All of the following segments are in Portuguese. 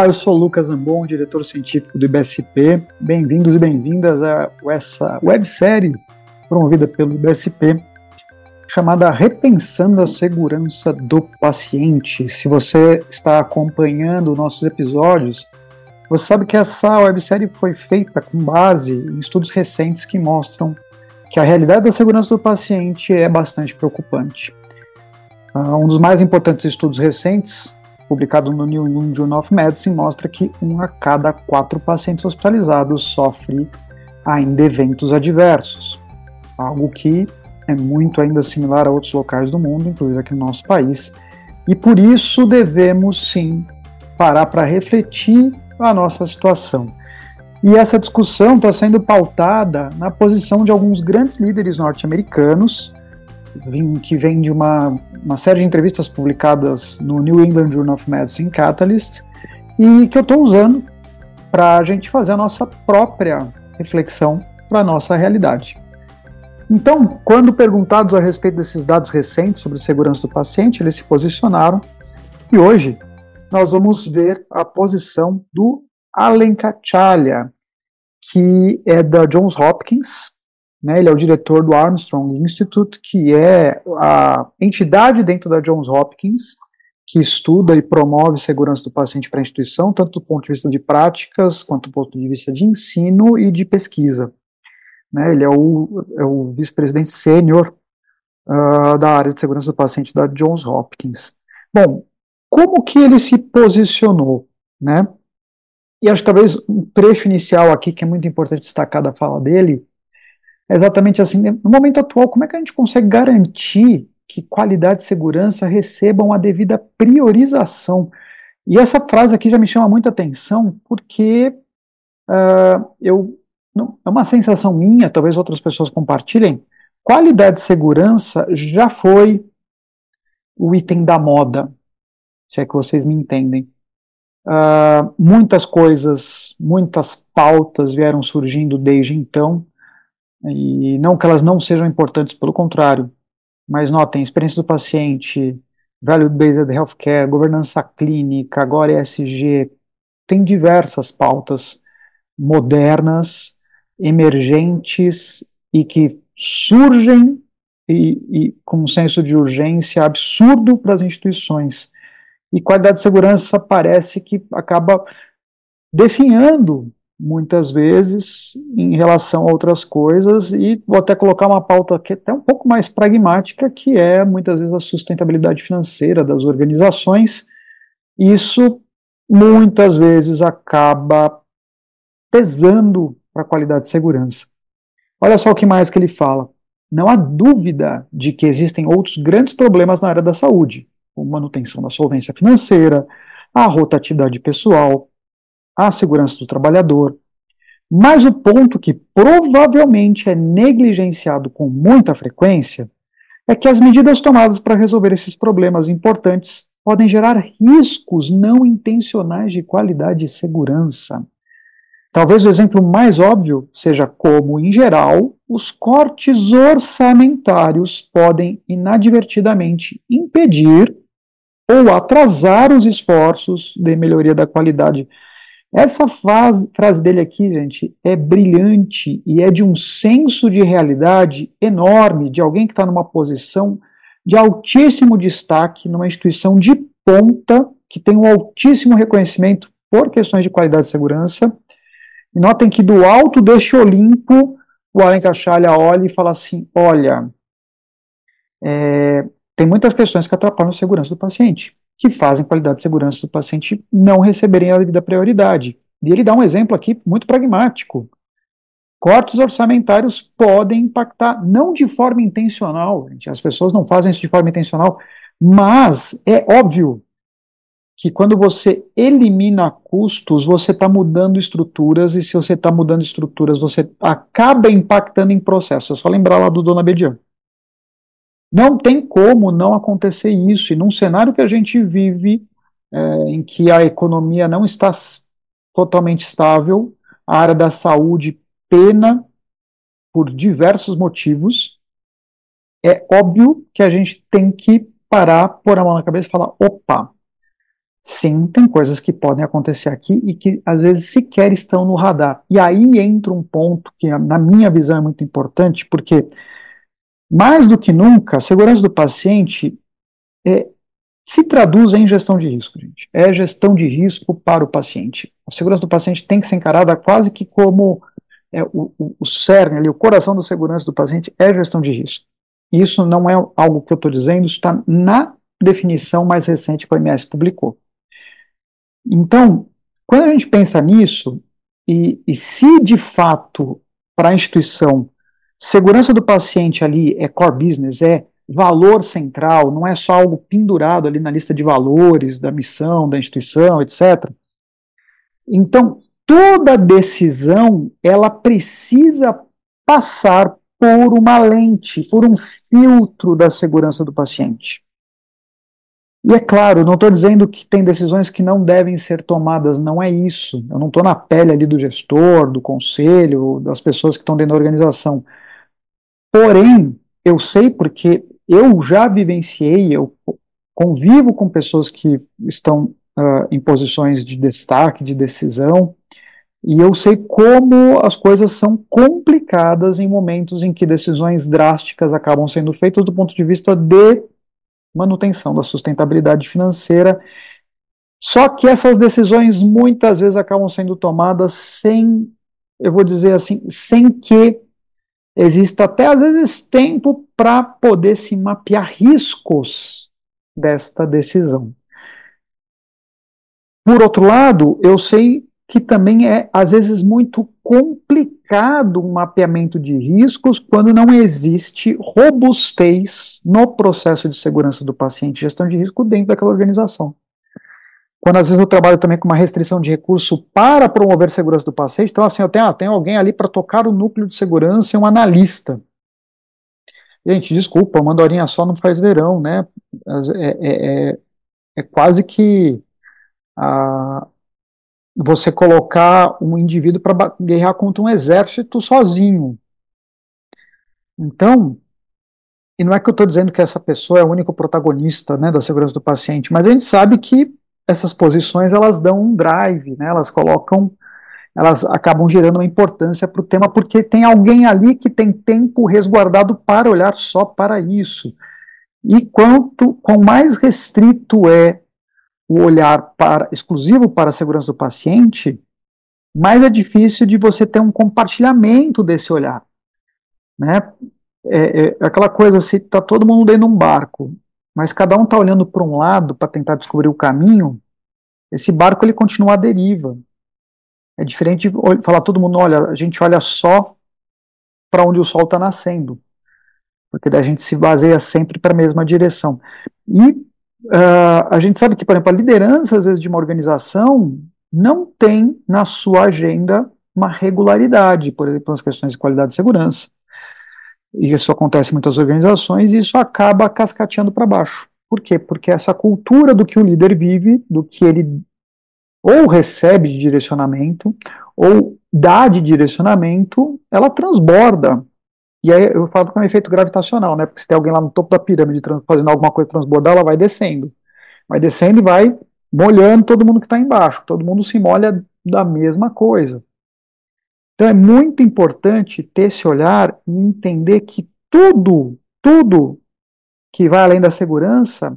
Olá, eu sou Lucas Ambon, diretor científico do IBSP. Bem-vindos e bem-vindas a essa websérie promovida pelo IBSP chamada Repensando a Segurança do Paciente. Se você está acompanhando nossos episódios, você sabe que essa websérie foi feita com base em estudos recentes que mostram que a realidade da segurança do paciente é bastante preocupante. Uh, um dos mais importantes estudos recentes publicado no New England Journal of Medicine, mostra que um a cada quatro pacientes hospitalizados sofre ainda eventos adversos, algo que é muito ainda similar a outros locais do mundo, inclusive aqui no nosso país, e por isso devemos sim parar para refletir a nossa situação. E essa discussão está sendo pautada na posição de alguns grandes líderes norte-americanos, que vem de uma, uma série de entrevistas publicadas no New England Journal of Medicine Catalyst e que eu estou usando para a gente fazer a nossa própria reflexão para a nossa realidade. Então, quando perguntados a respeito desses dados recentes sobre segurança do paciente, eles se posicionaram e hoje nós vamos ver a posição do Alen Kachalya, que é da Johns Hopkins, né, ele é o diretor do Armstrong Institute, que é a entidade dentro da Johns Hopkins que estuda e promove segurança do paciente para a instituição, tanto do ponto de vista de práticas, quanto do ponto de vista de ensino e de pesquisa. Né, ele é o, é o vice-presidente sênior uh, da área de segurança do paciente da Johns Hopkins. Bom, como que ele se posicionou, né? E acho que talvez um trecho inicial aqui que é muito importante destacar da fala dele é exatamente assim. No momento atual, como é que a gente consegue garantir que qualidade e segurança recebam a devida priorização? E essa frase aqui já me chama muita atenção, porque uh, eu não, é uma sensação minha, talvez outras pessoas compartilhem. Qualidade e segurança já foi o item da moda, se é que vocês me entendem. Uh, muitas coisas, muitas pautas vieram surgindo desde então, e não que elas não sejam importantes, pelo contrário. Mas notem, experiência do paciente, value-based healthcare, governança clínica, agora ESG, tem diversas pautas modernas, emergentes e que surgem e, e, com um senso de urgência absurdo para as instituições. E qualidade de segurança parece que acaba definhando muitas vezes em relação a outras coisas e vou até colocar uma pauta que é até um pouco mais pragmática, que é muitas vezes a sustentabilidade financeira das organizações. Isso muitas vezes acaba pesando para a qualidade de segurança. Olha só o que mais que ele fala. Não há dúvida de que existem outros grandes problemas na área da saúde, como manutenção da solvência financeira, a rotatividade pessoal, a segurança do trabalhador. Mas o ponto que provavelmente é negligenciado com muita frequência é que as medidas tomadas para resolver esses problemas importantes podem gerar riscos não intencionais de qualidade e segurança. Talvez o exemplo mais óbvio seja como, em geral, os cortes orçamentários podem inadvertidamente impedir ou atrasar os esforços de melhoria da qualidade essa frase, frase dele aqui, gente, é brilhante e é de um senso de realidade enorme, de alguém que está numa posição de altíssimo destaque, numa instituição de ponta, que tem um altíssimo reconhecimento por questões de qualidade e segurança. E notem que do alto deste Olimpo, o Alan Cachalha olha e fala assim: olha, é, tem muitas questões que atrapalham a segurança do paciente que fazem qualidade de segurança do paciente não receberem a devida prioridade. E ele dá um exemplo aqui muito pragmático. Cortes orçamentários podem impactar, não de forma intencional, gente, as pessoas não fazem isso de forma intencional, mas é óbvio que quando você elimina custos, você está mudando estruturas, e se você está mudando estruturas, você acaba impactando em processos. É só lembrar lá do Dona Bedian. Não tem como não acontecer isso. E num cenário que a gente vive, é, em que a economia não está totalmente estável, a área da saúde pena por diversos motivos, é óbvio que a gente tem que parar, pôr a mão na cabeça e falar: opa, Sim, tem coisas que podem acontecer aqui e que às vezes sequer estão no radar. E aí entra um ponto que, na minha visão, é muito importante, porque mais do que nunca, a segurança do paciente é, se traduz em gestão de risco, gente. É gestão de risco para o paciente. A segurança do paciente tem que ser encarada quase que como é, o, o, o cerne, ali, o coração da segurança do paciente é gestão de risco. Isso não é algo que eu estou dizendo, isso está na definição mais recente que o OMS publicou. Então, quando a gente pensa nisso, e, e se de fato, para a instituição, segurança do paciente ali é core business, é valor central, não é só algo pendurado ali na lista de valores da missão, da instituição, etc. Então, toda decisão, ela precisa passar por uma lente, por um filtro da segurança do paciente. E é claro, não estou dizendo que tem decisões que não devem ser tomadas, não é isso. Eu não estou na pele ali do gestor, do conselho, das pessoas que estão dentro da organização. Porém, eu sei porque eu já vivenciei, eu convivo com pessoas que estão uh, em posições de destaque, de decisão, e eu sei como as coisas são complicadas em momentos em que decisões drásticas acabam sendo feitas do ponto de vista de manutenção da sustentabilidade financeira. Só que essas decisões muitas vezes acabam sendo tomadas sem, eu vou dizer assim, sem que exista até às vezes tempo para poder se mapear riscos desta decisão. Por outro lado, eu sei que também é às vezes muito complicado um mapeamento de riscos quando não existe robustez no processo de segurança do paciente, gestão de risco dentro daquela organização. Quando às vezes eu trabalho também com uma restrição de recurso para promover segurança do paciente, então assim, eu tenho, ah, tenho alguém ali para tocar o núcleo de segurança e um analista. Gente, desculpa, uma horinha só não faz verão, né? É, é, é, é quase que a, você colocar um indivíduo para guerrear contra um exército sozinho. Então, e não é que eu estou dizendo que essa pessoa é o único protagonista né, da segurança do paciente, mas a gente sabe que essas posições elas dão um drive, né, elas colocam, elas acabam gerando uma importância para o tema, porque tem alguém ali que tem tempo resguardado para olhar só para isso. E quanto com mais restrito é o olhar para, exclusivo para a segurança do paciente, mais é difícil de você ter um compartilhamento desse olhar. Né? É, é aquela coisa, se está todo mundo dentro de um barco, mas cada um está olhando para um lado para tentar descobrir o caminho, esse barco ele continua à deriva. É diferente de falar todo mundo, olha, a gente olha só para onde o sol está nascendo, porque daí a gente se baseia sempre para a mesma direção. E Uh, a gente sabe que, por exemplo, a liderança, às vezes, de uma organização não tem na sua agenda uma regularidade, por exemplo, nas questões de qualidade e segurança. E isso acontece em muitas organizações e isso acaba cascateando para baixo. Por quê? Porque essa cultura do que o líder vive, do que ele ou recebe de direcionamento, ou dá de direcionamento, ela transborda e aí eu falo que é um efeito gravitacional, né? Porque se tem alguém lá no topo da pirâmide fazendo alguma coisa transbordar, ela vai descendo. Vai descendo e vai molhando todo mundo que está embaixo. Todo mundo se molha da mesma coisa. Então é muito importante ter esse olhar e entender que tudo, tudo que vai além da segurança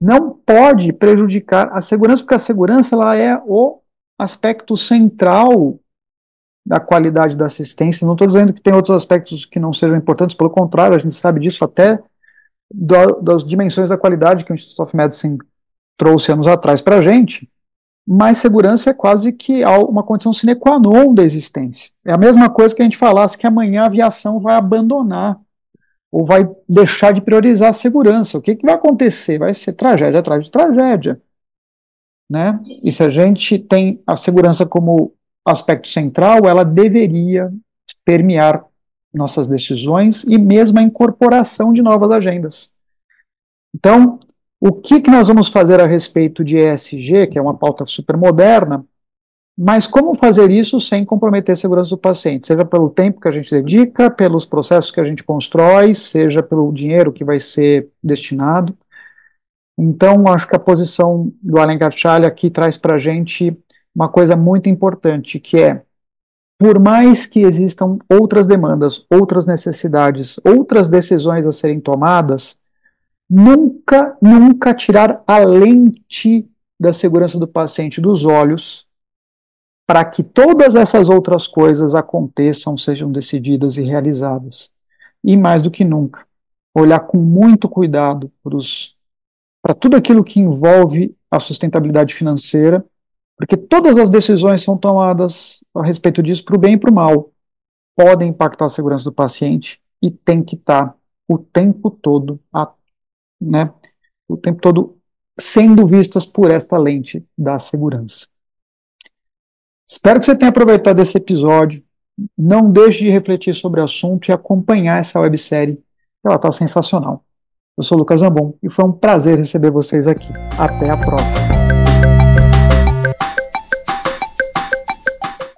não pode prejudicar a segurança, porque a segurança ela é o aspecto central da qualidade da assistência. Não estou dizendo que tem outros aspectos que não sejam importantes, pelo contrário, a gente sabe disso até do, das dimensões da qualidade que o Institute of Medicine trouxe anos atrás para a gente, mas segurança é quase que uma condição sine qua non da existência. É a mesma coisa que a gente falasse que amanhã a aviação vai abandonar ou vai deixar de priorizar a segurança. O que, que vai acontecer? Vai ser tragédia atrás de tragédia. Né? E se a gente tem a segurança como aspecto central, ela deveria permear nossas decisões e mesmo a incorporação de novas agendas. Então, o que, que nós vamos fazer a respeito de ESG, que é uma pauta super moderna, mas como fazer isso sem comprometer a segurança do paciente, seja pelo tempo que a gente dedica, pelos processos que a gente constrói, seja pelo dinheiro que vai ser destinado. Então, acho que a posição do Alencar Chalha aqui traz para a gente uma coisa muito importante, que é, por mais que existam outras demandas, outras necessidades, outras decisões a serem tomadas, nunca, nunca tirar a lente da segurança do paciente dos olhos para que todas essas outras coisas aconteçam, sejam decididas e realizadas. E mais do que nunca, olhar com muito cuidado para tudo aquilo que envolve a sustentabilidade financeira, porque todas as decisões são tomadas a respeito disso para o bem e para o mal, podem impactar a segurança do paciente e tem que estar o tempo todo, a, né, o tempo todo sendo vistas por esta lente da segurança. Espero que você tenha aproveitado esse episódio. Não deixe de refletir sobre o assunto e acompanhar essa websérie, ela está sensacional. Eu sou o Lucas Zambon e foi um prazer receber vocês aqui. Até a próxima.